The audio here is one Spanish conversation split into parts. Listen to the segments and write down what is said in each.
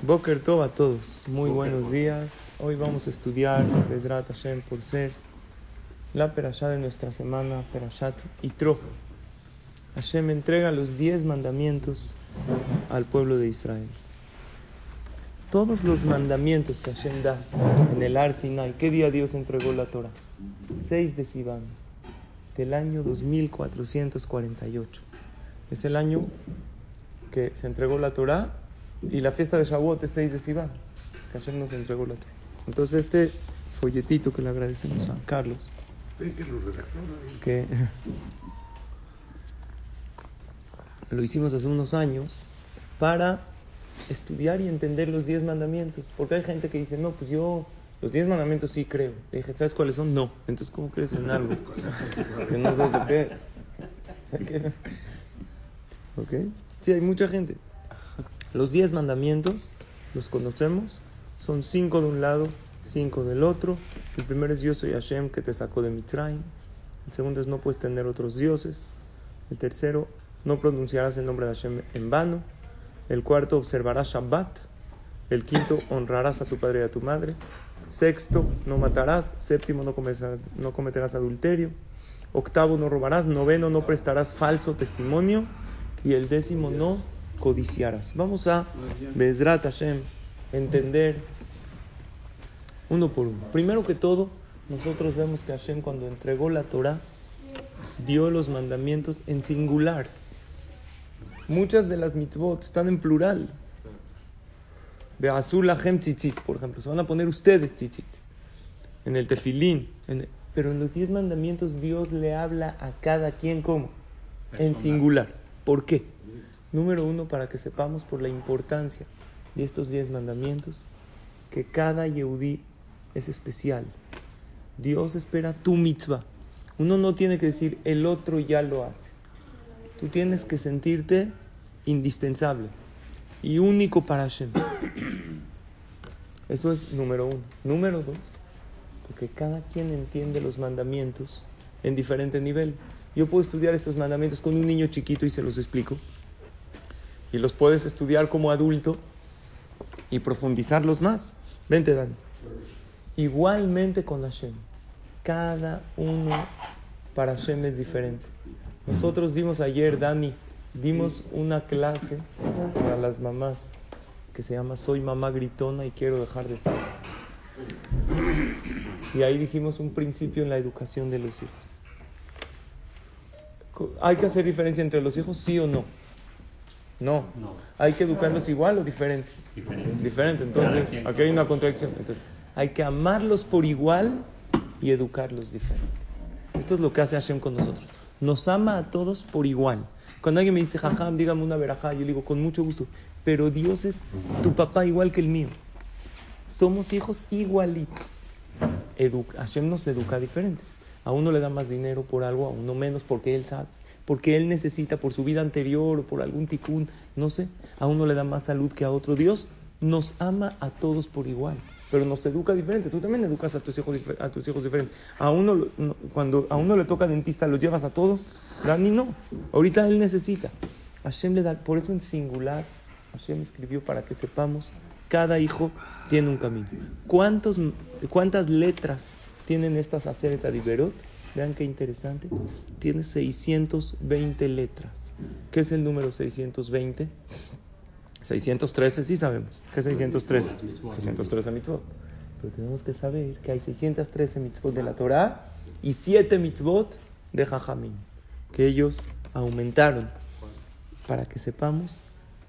Boker Tov a todos, muy buenos días. Hoy vamos a estudiar Bezrat Hashem por ser la perashá de nuestra semana, Perashat Itro. Hashem entrega los diez mandamientos al pueblo de Israel. Todos los mandamientos que Hashem da en el Ar Sinai, ¿qué día Dios entregó la Torah? 6 de Sivan, del año 2448. Es el año que se entregó la Torah y la fiesta de Shavuot es 6 de Sivan, que ayer nos entregó la Torah. Entonces este folletito que le agradecemos a Carlos, que lo hicimos hace unos años para estudiar y entender los 10 mandamientos. Porque hay gente que dice, no, pues yo los 10 mandamientos sí creo. Le dije, ¿sabes cuáles son? No. Entonces, ¿cómo crees en algo? que no sabes de qué. ¿Ok? Sí, hay mucha gente. Los diez mandamientos los conocemos, son cinco de un lado, cinco del otro. El primero es yo soy Hashem que te sacó de Mitzrayim. El segundo es no puedes tener otros dioses. El tercero, no pronunciarás el nombre de Hashem en vano. El cuarto, observarás Shabbat. El quinto, honrarás a tu padre y a tu madre. Sexto, no matarás. Séptimo, no cometerás, no cometerás adulterio. Octavo, no robarás. Noveno, no prestarás falso testimonio. Y el décimo, no codiciarás. Vamos a Bezrat Hashem, entender uno por uno. Primero que todo, nosotros vemos que Hashem cuando entregó la Torah dio los mandamientos en singular. Muchas de las mitzvot están en plural. Beazul Hashem tzitzit, por ejemplo. Se van a poner ustedes tzitzit. En el tefilín. pero en los diez mandamientos Dios le habla a cada quien como. En singular. ¿Por qué? Número uno, para que sepamos por la importancia de estos diez mandamientos, que cada Yehudí es especial. Dios espera tu mitzvah. Uno no tiene que decir, el otro ya lo hace. Tú tienes que sentirte indispensable y único para Hashem. Eso es número uno. Número dos, porque cada quien entiende los mandamientos en diferente nivel. Yo puedo estudiar estos mandamientos con un niño chiquito y se los explico y los puedes estudiar como adulto y profundizarlos más. Vente, Dani. Igualmente con Hashem. Cada uno para Hashem es diferente. Nosotros dimos ayer, Dani, dimos una clase para las mamás que se llama Soy mamá gritona y quiero dejar de ser. Y ahí dijimos un principio en la educación de los hijos. ¿Hay que hacer diferencia entre los hijos, sí o no? No. ¿Hay que educarlos igual o diferente? Diferente. Diferente. Entonces, aquí hay una contradicción. Entonces, hay que amarlos por igual y educarlos diferente. Esto es lo que hace Hashem con nosotros. Nos ama a todos por igual. Cuando alguien me dice, jajam, dígame una verajá, yo le digo, con mucho gusto. Pero Dios es tu papá igual que el mío. Somos hijos igualitos. Hashem nos educa diferente. A uno le da más dinero por algo, a uno menos porque él sabe porque él necesita por su vida anterior o por algún ticún, no sé, a uno le da más salud que a otro. Dios nos ama a todos por igual, pero nos educa diferente. Tú también educas a tus hijos, a tus hijos diferentes. A uno, cuando a uno le toca dentista, ¿los llevas a todos? Dani no. Ahorita él necesita. Hashem le da, por eso en singular, Hashem escribió para que sepamos, cada hijo tiene un camino. ¿Cuántos, ¿Cuántas letras tienen estas acereta de Iberot? Vean qué interesante. Tiene 620 letras. ¿Qué es el número 620? 613 sí sabemos. ¿Qué es 613? 613 mitzvot. Pero tenemos que saber que hay 613 mitzvot de la Torah y 7 mitzvot de Jajamim. Que ellos aumentaron para que sepamos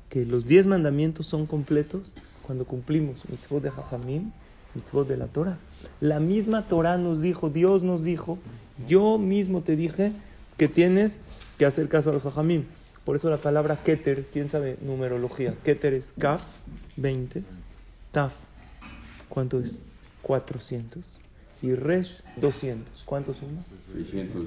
que los 10 mandamientos son completos cuando cumplimos mitzvot de Jajamim, mitzvot de la Torah. La misma Torah nos dijo, Dios nos dijo, yo mismo te dije que tienes que hacer caso a los jajamim. Por eso la palabra keter, ¿quién sabe numerología? Keter es kaf, 20, taf, ¿cuánto es? 400. Y resh, 200. ¿Cuántos son?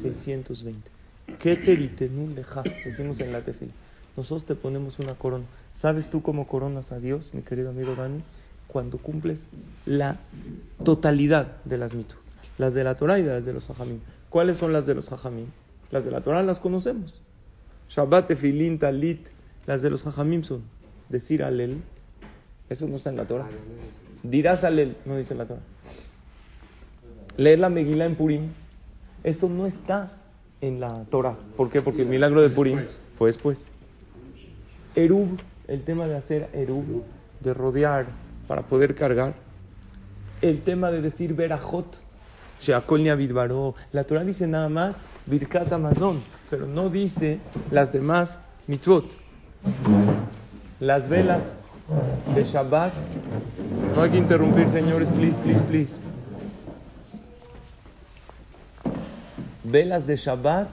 620. Keter y tenul leja, decimos en la tefila. Nosotros te ponemos una corona. ¿Sabes tú cómo coronas a Dios, mi querido amigo Dani? Cuando cumples la totalidad de las mitos. Las de la Torah y las de los jajamim. ¿Cuáles son las de los jajamim? Las de la Torah las conocemos. Shabbat, Tefilin, Talit. Las de los jajamim son decir Alel, Eso no está en la Torah. Dirás Alel, no dice la Torah. Leer la Megilá en Purim, esto no está en la Torah. ¿Por qué? Porque el milagro de Purim fue después. Erub, el tema de hacer Erub, de rodear para poder cargar. El tema de decir Berajot, Sheakol Baro. La Torah dice nada más Birkat Amazon, pero no dice las demás mitzvot. Las velas de Shabbat. No hay que interrumpir, señores, please, please, please. Velas de Shabbat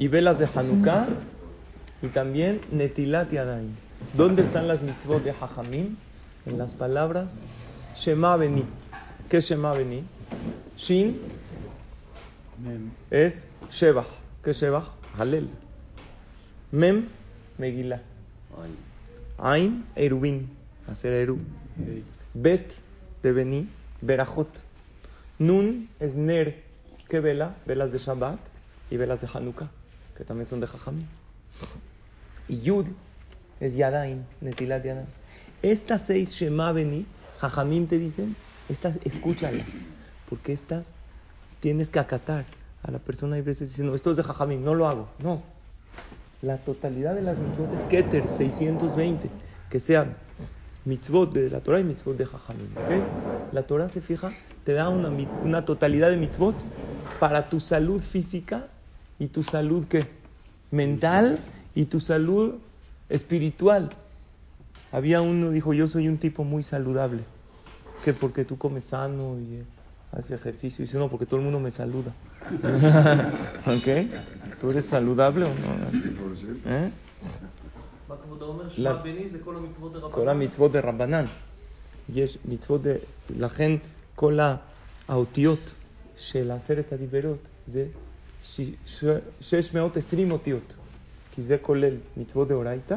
y velas de Hanukkah y también Netilat Yadayim. ¿Dónde están las mitzvot de Hajamim? En las palabras Shema Beni. ¿Qué es Shema Beni? Shin es Shebach. ¿Qué es Shebach? Halel. Mem, Megillah. Ain, Erubin. Hacer Eru. Bet, de Beni, Berajot. Nun es Ner. ¿Qué vela? Velas de Shabbat y velas de Hanukkah, que también son de Jajam. Y Yud es Yadain, Netilat Yadain. Estas seis Shema Beni, Jajamim te dicen, estas escúchalas, porque estas tienes que acatar. A la persona hay veces diciendo, esto es de Jajamim, no lo hago. No. La totalidad de las mitzvot es Keter 620, que sean mitzvot de la Torah y mitzvot de Jajamim. La Torah se fija, te da una, una totalidad de mitzvot para tu salud física y tu salud ¿qué? mental y tu salud espiritual. Había uno dijo, yo soy un tipo muy saludable, que porque tú comes sano y eh, haces ejercicio, y dice, no, porque todo el mundo me saluda. ¿Ok? ¿Tú eres saludable o no? ¿Eh? כל המצוות דה רבנן. יש מצוות. לכן כל האותיות של עשרת הדיברות זה 620 אותיות. כי זה כולל מצוות דאורייתא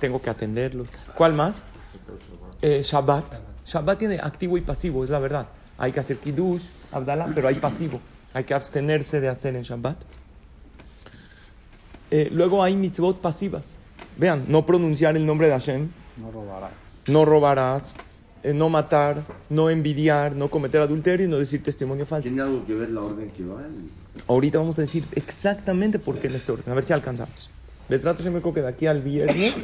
tengo que atenderlos. ¿Cuál más? Eh, Shabbat. Shabbat tiene activo y pasivo, es la verdad. Hay que hacer kiddush, abdallah, pero hay pasivo. Hay que abstenerse de hacer en Shabbat. Eh, luego hay mitzvot pasivas. Vean, no pronunciar el nombre de Hashem. No robarás. No robarás eh, no matar, no envidiar, no cometer adulterio y no decir testimonio falso. ¿Tiene algo que ver la orden que va? Ahorita vamos a decir exactamente por qué en este orden, a ver si alcanzamos. Les trato siempre que de aquí al viernes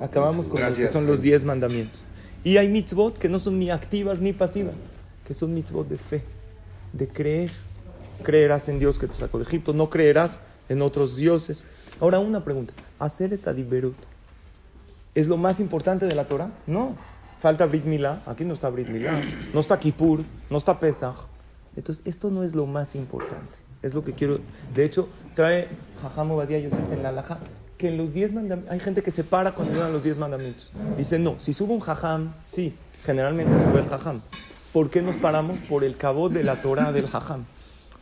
acabamos con lo que son los 10 mandamientos. Y hay mitzvot que no son ni activas ni pasivas, que son mitzvot de fe, de creer. Creerás en Dios que te sacó de Egipto, no creerás en otros dioses. Ahora una pregunta, ¿hacer etadiberut es lo más importante de la Torah? No. Falta Brit Milá. Aquí no está Brit Milá. No está Kippur. No está Pesach. Entonces, esto no es lo más importante. Es lo que quiero. De hecho, trae Jajam Obadiah Yosef en la Laja que en los 10 mandamientos. Hay gente que se para cuando llegan los 10 mandamientos. Dice, no, si sube un Jajam, sí, generalmente sube el Jajam. ¿Por qué nos paramos? Por el cabo de la Torah del Jajam.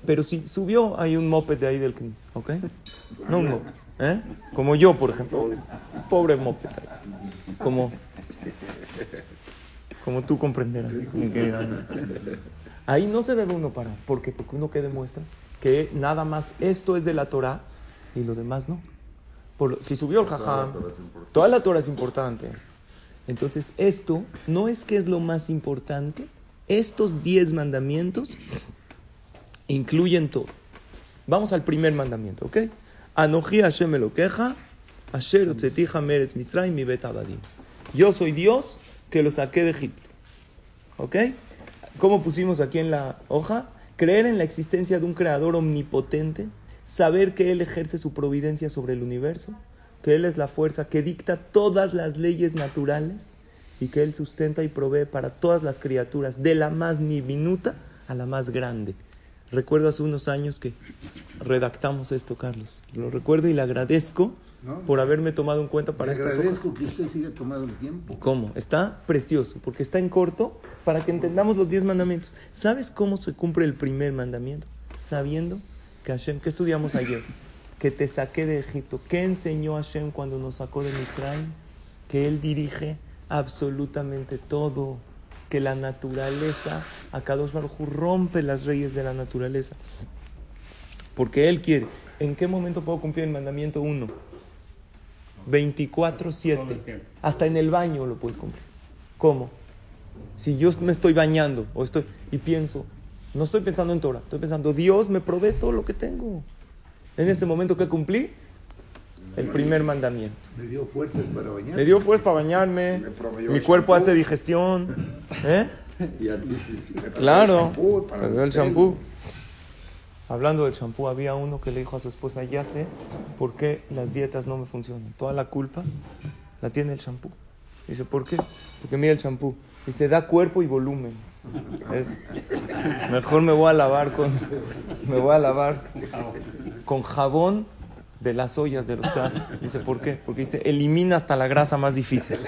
Pero si subió, hay un moped de ahí del Knis, ¿ok? No un moped, ¿eh? Como yo, por ejemplo. Pobre moped. Como como tú comprenderás, mi querida Ahí no se debe uno parar. ¿Por qué? Porque uno que demuestra que nada más esto es de la Torah y lo demás no. Por, si subió el jajam, toda la Torah es importante. Entonces, esto no es que es lo más importante. Estos diez mandamientos incluyen todo. Vamos al primer mandamiento, ¿ok? Anoji Hashem me lo queja, Asher meretz mitzrayim mi bet Yo soy Dios que lo saqué de Egipto. ¿Ok? ¿Cómo pusimos aquí en la hoja? Creer en la existencia de un creador omnipotente, saber que Él ejerce su providencia sobre el universo, que Él es la fuerza que dicta todas las leyes naturales y que Él sustenta y provee para todas las criaturas, de la más diminuta a la más grande. Recuerdo hace unos años que redactamos esto, Carlos. Lo recuerdo y le agradezco por haberme tomado en cuenta para estas hojas. que usted siga tomando el tiempo. ¿Cómo? Está precioso, porque está en corto para que entendamos los diez mandamientos. ¿Sabes cómo se cumple el primer mandamiento? Sabiendo que Hashem, ¿qué estudiamos ayer? Que te saqué de Egipto. ¿Qué enseñó Hashem cuando nos sacó de Mitzrayim? Que Él dirige absolutamente todo. Que la naturaleza, Akadosh Baruj rompe las reyes de la naturaleza. Porque Él quiere. ¿En qué momento puedo cumplir el mandamiento 1? 24-7. Hasta en el baño lo puedes cumplir. ¿Cómo? Si yo me estoy bañando o estoy y pienso, no estoy pensando en Torah, estoy pensando, Dios me provee todo lo que tengo. En ese momento que cumplí, el primer mandamiento. Me dio fuerzas para bañarme. Me dio fuerzas para bañarme. Mi cuerpo hace digestión. ¿Eh? claro. Me dio el shampoo. Hablando del champú, había uno que le dijo a su esposa, ya sé por qué las dietas no me funcionan. Toda la culpa la tiene el champú. Dice, ¿por qué? Porque mira el champú. Dice, da cuerpo y volumen. Mejor me voy a lavar con, me voy a lavar con jabón de las ollas de los trastes. Dice, ¿por qué? Porque dice, elimina hasta la grasa más difícil.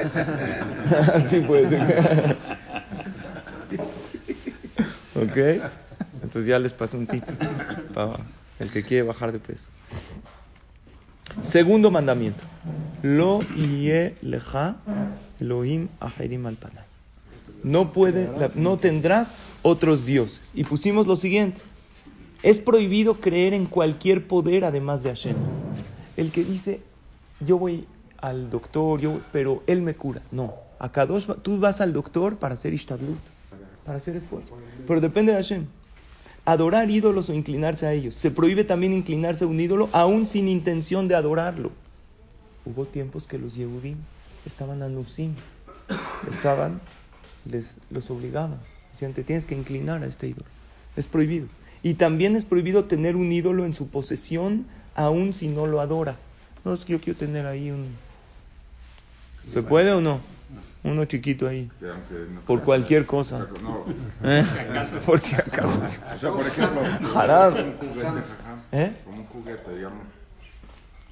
Así puede. ¿Ok? Entonces ya les paso un tip para el que quiere bajar de peso. Segundo mandamiento. Lo ie leja Elohim aherim al No puede, no tendrás otros dioses. Y pusimos lo siguiente. Es prohibido creer en cualquier poder además de Hashem. El que dice, yo voy al doctor, yo, pero él me cura. No. A Kadosh, tú vas al doctor para hacer ishtadlut, para hacer esfuerzo. Pero depende de Hashem adorar ídolos o inclinarse a ellos. Se prohíbe también inclinarse a un ídolo aún sin intención de adorarlo. Hubo tiempos que los Yehudim estaban anusim, estaban, les, los obligaban. Decían, te tienes que inclinar a este ídolo. Es prohibido. Y también es prohibido tener un ídolo en su posesión aún si no lo adora. No, es que yo quiero tener ahí un... ¿Se puede o no? Uno chiquito ahí. por cualquier cosa. ¿Eh? Por si acaso. O sea, por ejemplo. ¿Eh? Como un juguete, digamos.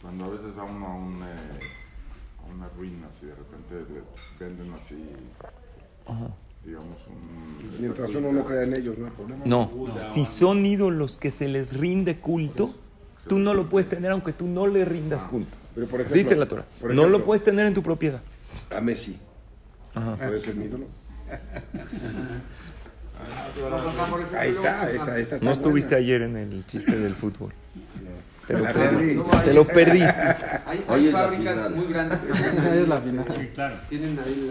Cuando a veces va uno a, un, eh, a una ruina, y de repente le venden así. Ajá. Digamos, un, Mientras uno no crea en ellos, no hay problema. No, si son ídolos que se les rinde culto, tú no lo puedes tener aunque tú no le rindas ah. culto. Pero por ejemplo, dice la Torah. no lo puedes tener en tu propiedad. A Messi. ¿Puede ser mi ídolo? Ahí está, esa, esa está No estuviste ayer en el chiste del fútbol. Te lo, perdiste. Te lo perdiste. Hay, hay fábricas muy grandes. es la final. Sí, claro. Tienen ahí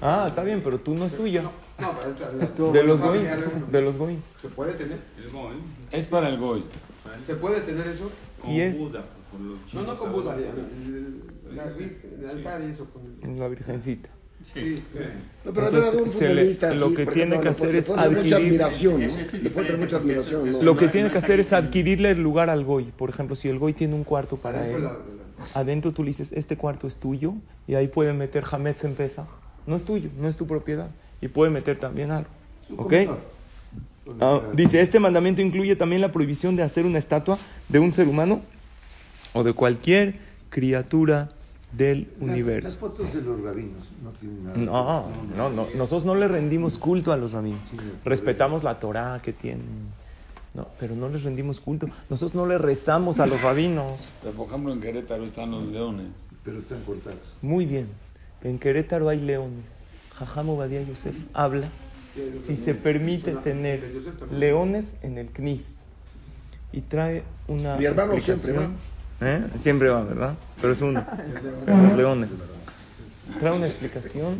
la Ah, está bien, pero tú no es tuya. No, de los Goy. De los Goy. ¿Se puede tener? Es para el Goy. ¿Se puede tener eso? Sí es. No, no con Buda. La virgencita lo que tiene que hacer es adquirir. Lo que tiene que hacer es adquirirle el lugar al Goy. Por ejemplo, si el Goy tiene un cuarto para él, adentro tú le dices, este cuarto es tuyo, y ahí puede meter Hametz en Pesach. No es tuyo, no es tu propiedad. Y puede meter también algo. ¿Ok? Ah, dice, este mandamiento incluye también la prohibición de hacer una estatua de un ser humano o de cualquier criatura del universo. Las fotos de los rabinos no tienen nada. No, no, no, nosotros no le rendimos culto a los rabinos. Respetamos la Torah que tienen. No, pero no les rendimos culto. Nosotros no le rezamos a los rabinos. por ejemplo, en Querétaro están los leones. Pero están cortados. Muy bien. En Querétaro hay leones. Jajamo Badia Yosef habla si se permite tener leones en el CNIS. Y trae una Mi hermano siempre ¿Eh? Siempre va, ¿verdad? Pero es uno. Los leones. Trae una explicación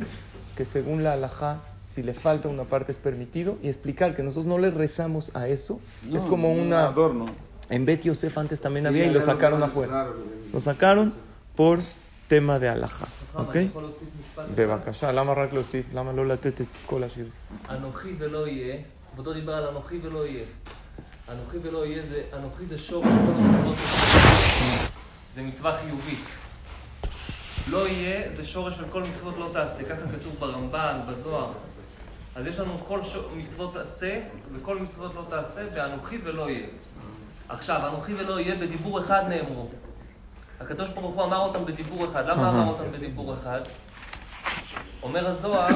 que según la alajá, si le falta una parte es permitido y explicar que nosotros no le rezamos a eso. es como una... adorno. En Bet Yosef antes también había y lo sacaron afuera. Lo sacaron por tema de alajá. ¿Ok? בבקשה, למה רק להוסיף? למה לא לתת את כל השיר? אנוכי ולא יהיה, כבודו דיבר על אנוכי ולא יהיה. אנוכי ולא יהיה זה, אנוכי זה שור של כל המצוות זה מצווה חיובית. לא יהיה זה שורש של כל מצוות לא תעשה, ככה כתוב ברמב"ן, בזוהר. אז יש לנו כל ש... מצוות עשה וכל מצוות לא תעשה, ואנוכי ולא יהיה. עכשיו, אנוכי ולא יהיה בדיבור אחד נאמרו. הקדוש ברוך הוא אמר אותם בדיבור אחד. למה אמר אותם בדיבור אחד? אומר הזוהר,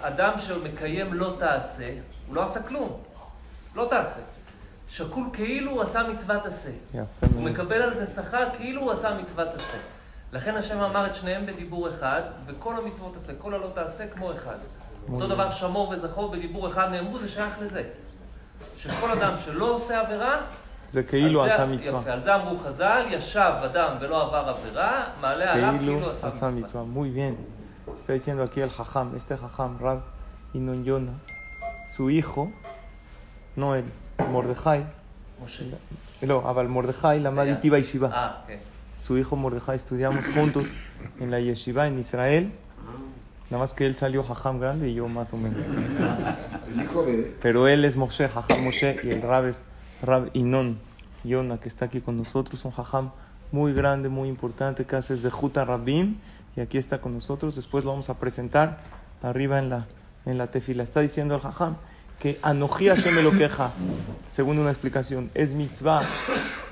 אדם שמקיים לא תעשה, הוא לא עשה כלום. לא תעשה. שקול כאילו הוא עשה מצוות עשה. הוא מקבל על זה שכר כאילו הוא עשה מצוות עשה. לכן השם אמר את שניהם בדיבור אחד, וכל המצוות עשה, כל הלא תעשה כמו אחד. אותו דבר שמור וזכור בדיבור אחד נאמרו, זה שייך לזה. שכל אדם שלא עושה עבירה, זה כאילו עשה מצווה. יפה, על זה אמרו חז"ל, ישב אדם ולא עבר עבירה, מעלה עליו כאילו עשה מצווה. Muy bien. Está diciendo aquí el jajam, este jajam, Rab Inon Yona, su hijo, no él, Mordejai. No, Abal Mordejai, la madre Tiva Yeshiva. Ah, okay. Su hijo Mordejai estudiamos juntos en la Yeshiva en Israel. Nada más que él salió Jajam grande y yo más o menos. El hijo de... Pero él es Moshe, Jajam Moshe, y el Rab es Rab Inon, Yona, que está aquí con nosotros, un Jajam muy grande, muy importante, que hace de Juta Rabim, y aquí está con nosotros. Después lo vamos a presentar arriba en la, en la tefila. Está diciendo el Jajam que Anoji Hashem me lo queja, según una explicación, es mitzvah,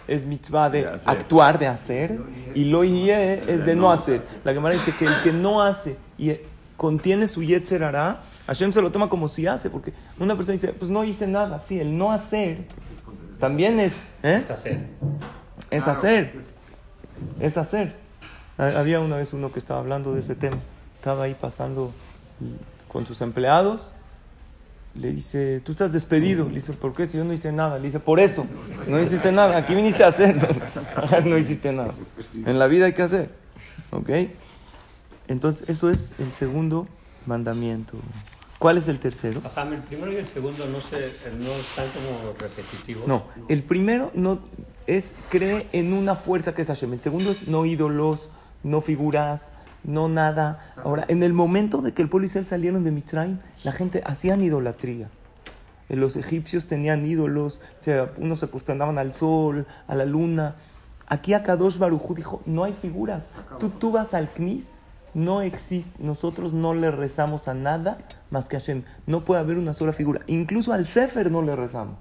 es mitzvah de, actuar, de hacer, y lo yeh es de no hacer. La Gemara dice que el que no hace y contiene su yetzer hará, Hashem se lo toma como si hace, porque una persona dice, pues no hice nada. Sí, el no hacer también es... ¿eh? Es hacer. Es hacer. Es hacer. Había una vez uno que estaba hablando de ese tema. Estaba ahí pasando con sus empleados. Le dice, tú estás despedido. Le dice, ¿por qué? Si yo no hice nada. Le dice, por eso. No hiciste nada. Aquí viniste a hacer. no hiciste nada. En la vida hay que hacer. ¿Ok? Entonces, eso es el segundo mandamiento. ¿Cuál es el tercero? Ajá, el primero y el segundo no, se, no están como repetitivos. No, el primero no es cree en una fuerza que es Hashem. El segundo es no ídolos, no figuras, no nada. Ahora, en el momento de que el pueblo Israel salieron de Mitzrayim, la gente hacían idolatría. Los egipcios tenían ídolos, unos se posternaban al sol, a la luna. Aquí a Kadosh Barujú dijo, no hay figuras. Tú, tú vas al Knis, no existe, nosotros no le rezamos a nada más que a Hashem. No puede haber una sola figura. Incluso al Sefer no le rezamos.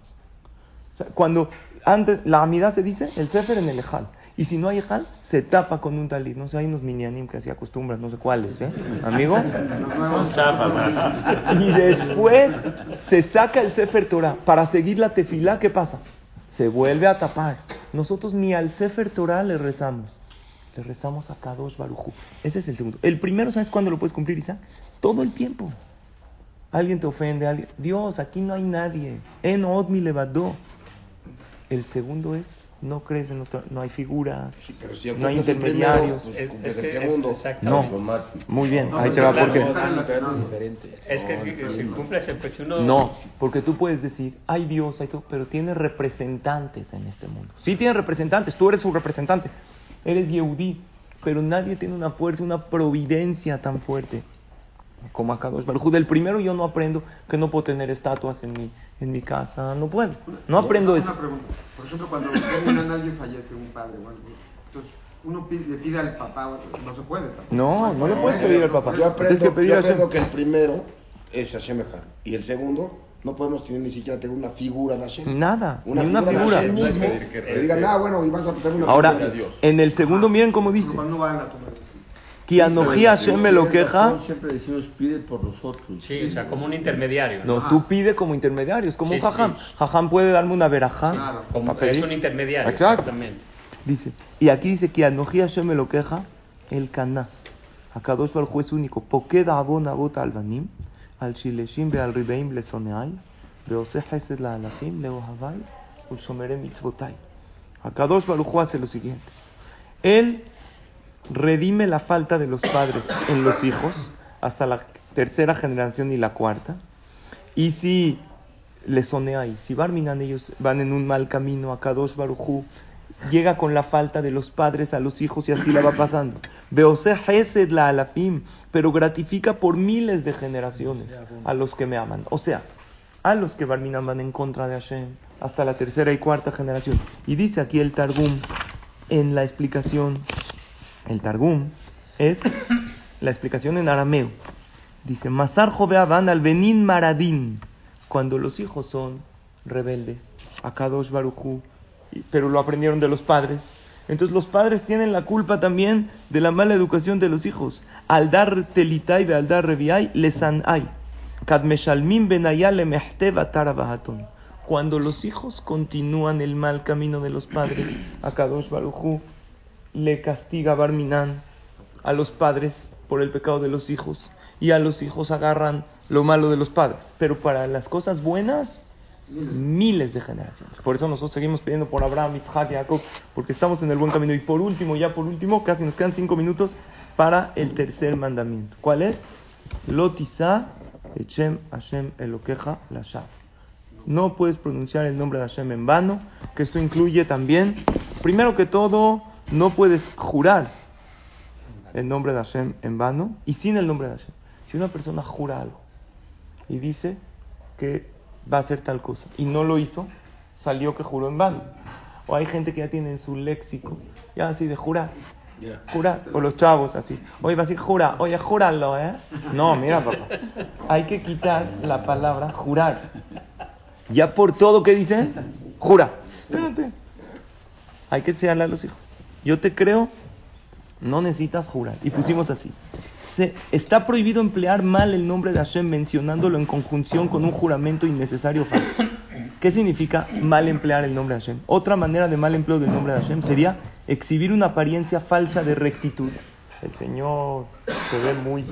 cuando antes la amidad se dice, el Sefer en el Ejal. Y si no hay ejal, se tapa con un talit. No sé, hay unos minianim que así acostumbran, no sé cuáles, ¿eh? Amigo. Son chapas. Y después se saca el Sefer Torah para seguir la tefilá. ¿Qué pasa? Se vuelve a tapar. Nosotros ni al Sefer Torah le rezamos. Le rezamos a Kadosh Barujú. Ese es el segundo. El primero, ¿sabes cuándo lo puedes cumplir, Isa? Todo el tiempo. Alguien te ofende, alguien. Dios, aquí no hay nadie. En Od mi levadó. El segundo es no crees en no hay figuras, no hay intermediarios. Primero, pues, es, el segundo. no, muy bien, ahí se va porque... Es que si, si cumples el pues uno... No, porque tú puedes decir, hay Dios, hay todo, pero tiene representantes en este mundo. Sí tiene representantes, tú eres su representante, eres Yehudí, pero nadie tiene una fuerza, una providencia tan fuerte como Akadosh Baruj Del primero yo no aprendo que no puedo tener estatuas en mi, en mi casa, no puedo. No aprendo eso. Una pregunta. Por ejemplo, cuando alguien fallece, un padre, bueno, entonces uno le pide al papá, no se puede. No, no le puedes pedir al papá. Yo aprendo, que, pedir yo aprendo que el primero es Hashem y el segundo no podemos tener ni siquiera tener una figura de Hashem. Nada, una ni una figura. De mismo, que digan, ah, bueno, y vas a tener una Ahora, figura de Dios. en el segundo, miren cómo dice. No van a tomar. Hashem me lo queja. Siempre decimos pide por nosotros. Sí, o sea, como un intermediario. No, tú pide como intermediario, es como un jajam. Jajam puede darme una verajá. Claro. Como es un intermediario. Exactamente. Dice, y aquí dice que Anoji Hashem me lo queja el caná. Acá dos el es único. Pokeda abon abot albanim, al shileshim al ribeim le soneai, beose hesed la alafim le ohavai, ul shomere mitzvotai. Acá dos hace lo siguiente. Él redime la falta de los padres en los hijos hasta la tercera generación y la cuarta. Y si le sonea ahí, si Barminan ellos van en un mal camino, a Kadosh Barujú llega con la falta de los padres a los hijos y así la va pasando. Beose Hesed la alafim, pero gratifica por miles de generaciones a los que me aman. O sea, a los que Barminan van en contra de Hashem hasta la tercera y cuarta generación. Y dice aquí el Targum en la explicación el Targum es la explicación en arameo. Dice, Masar van al Benin Maradín, cuando los hijos son rebeldes, a Kadosh Barujú, pero lo aprendieron de los padres. Entonces los padres tienen la culpa también de la mala educación de los hijos. Al dar telitay al dar reviay, lesan ay. Cuando los hijos continúan el mal camino de los padres, a Kadosh Barujú le castiga Barminan a los padres por el pecado de los hijos y a los hijos agarran lo malo de los padres. Pero para las cosas buenas, miles de generaciones. Por eso nosotros seguimos pidiendo por Abraham, Isaac, Jacob, porque estamos en el buen camino. Y por último, ya por último, casi nos quedan cinco minutos para el tercer mandamiento. ¿Cuál es? Lotisa Echem Hashem Elokeja Lashav. No puedes pronunciar el nombre de Hashem en vano, que esto incluye también, primero que todo, no puedes jurar el nombre de Hashem en vano y sin el nombre de Hashem. Si una persona jura algo y dice que va a hacer tal cosa y no lo hizo, salió que juró en vano. O hay gente que ya tiene en su léxico, ya así de jurar. Jurar, o los chavos así. Oye, va a decir jura, oye, júralo, ¿eh? No, mira, papá. Hay que quitar la palabra jurar. Ya por todo que dicen, jura. Espérate. Hay que enseñarle a los hijos. Yo te creo no necesitas jurar. Y pusimos así. Se, está prohibido emplear mal el nombre de Hashem mencionándolo en conjunción con un juramento innecesario ¿Qué significa mal emplear el nombre de Hashem? Otra manera de mal empleo del nombre de Hashem sería exhibir una apariencia falsa de rectitud. El Señor se ve muy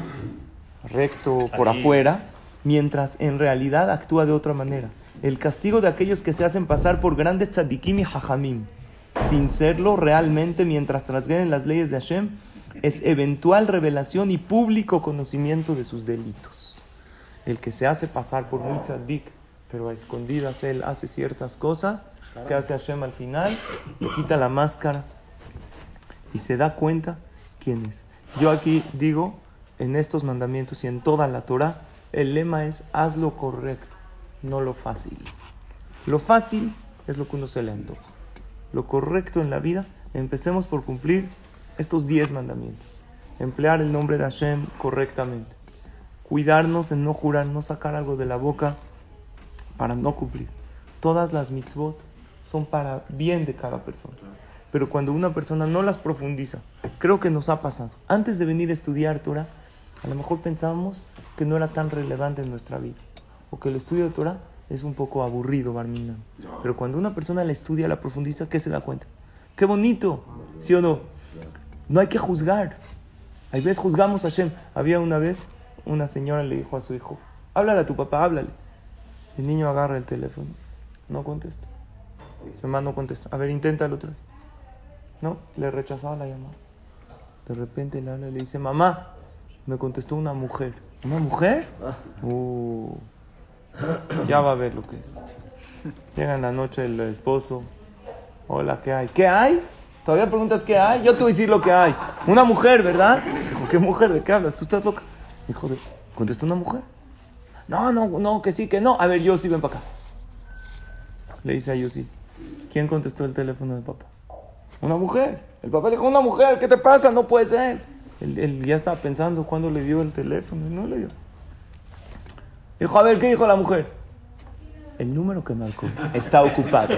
recto por afuera, mientras en realidad actúa de otra manera. El castigo de aquellos que se hacen pasar por grandes tzadikim y hajamim sin serlo realmente mientras trasgreden las leyes de Hashem, es eventual revelación y público conocimiento de sus delitos. El que se hace pasar por muy tzaddik, pero a escondidas él hace ciertas cosas, que hace Hashem al final, le quita la máscara y se da cuenta quién es. Yo aquí digo, en estos mandamientos y en toda la Torah, el lema es haz lo correcto, no lo fácil. Lo fácil es lo que uno se le antoja lo correcto en la vida, empecemos por cumplir estos 10 mandamientos. Emplear el nombre de Hashem correctamente. Cuidarnos en no jurar, no sacar algo de la boca para no cumplir. Todas las mitzvot son para bien de cada persona. Pero cuando una persona no las profundiza, creo que nos ha pasado. Antes de venir a estudiar Torah, a lo mejor pensábamos que no era tan relevante en nuestra vida. O que el estudio de Torah es un poco aburrido, Barmina. Pero cuando una persona la estudia, la profundiza, ¿qué se da cuenta? ¡Qué bonito! ¿Sí o no? No hay que juzgar. Hay veces juzgamos a Hashem. Había una vez, una señora le dijo a su hijo, háblale a tu papá, háblale. El niño agarra el teléfono, no contesta. Su hermano no contesta. A ver, inténtalo otra vez. No, le rechazaba la llamada. De repente le habla y le dice, mamá, me contestó una mujer. ¿Una mujer? Uh. Ya va a ver lo que es. Llega en la noche el esposo. Hola, ¿qué hay? ¿Qué hay? ¿Todavía preguntas qué hay? Yo te voy a decir lo que hay. Una mujer, ¿verdad? Dijo, ¿qué mujer? ¿De qué hablas? ¿Tú estás loca? Dijo, ¿contestó una mujer? No, no, no, que sí, que no. A ver, yo sí, ven para acá. Le dice a Yossi, ¿quién contestó el teléfono del papá? Una mujer. El papá dijo, una mujer, ¿qué te pasa? No puede ser. Él, él ya estaba pensando cuándo le dio el teléfono no le dio. Dijo, a ver, ¿qué dijo la mujer? El número que marcó está ocupado.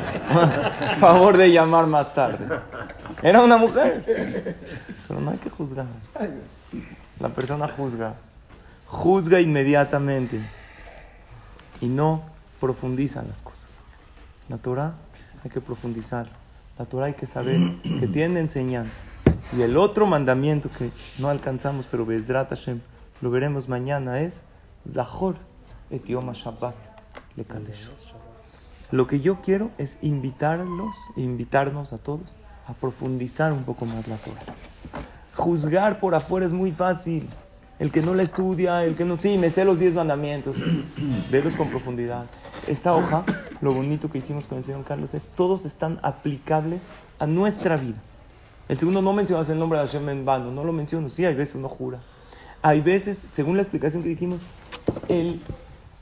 Favor de llamar más tarde. Era una mujer. Pero no hay que juzgar. La persona juzga. Juzga inmediatamente. Y no profundiza las cosas. La Torah hay que profundizar. La Torah hay que saber que tiene enseñanza. Y el otro mandamiento que no alcanzamos, pero Bezrat Hashem, lo veremos mañana, es Zahor Etioma Shabbat le Lo que yo quiero es invitarlos, invitarnos a todos a profundizar un poco más la Torah. Juzgar por afuera es muy fácil. El que no la estudia, el que no... Sí, me sé los diez mandamientos. Velos con profundidad. Esta hoja, lo bonito que hicimos con el señor Carlos es todos están aplicables a nuestra vida. El segundo no mencionas el nombre de Hashem en vano, no lo menciono. Sí, hay veces uno jura. Hay veces, según la explicación que dijimos, el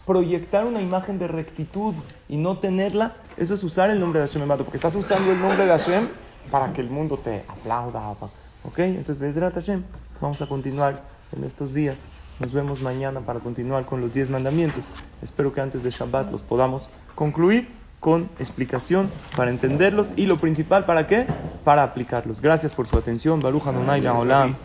proyectar una imagen de rectitud y no tenerla, eso es usar el nombre de Hashem Mato, porque estás usando el nombre de Hashem para que el mundo te aplauda. ¿Ok? Entonces, Bezrat Hashem, vamos a continuar en estos días. Nos vemos mañana para continuar con los 10 mandamientos. Espero que antes de Shabbat los podamos concluir con explicación para entenderlos y lo principal, ¿para qué? Para aplicarlos. Gracias por su atención. Baruch Adonai Olam.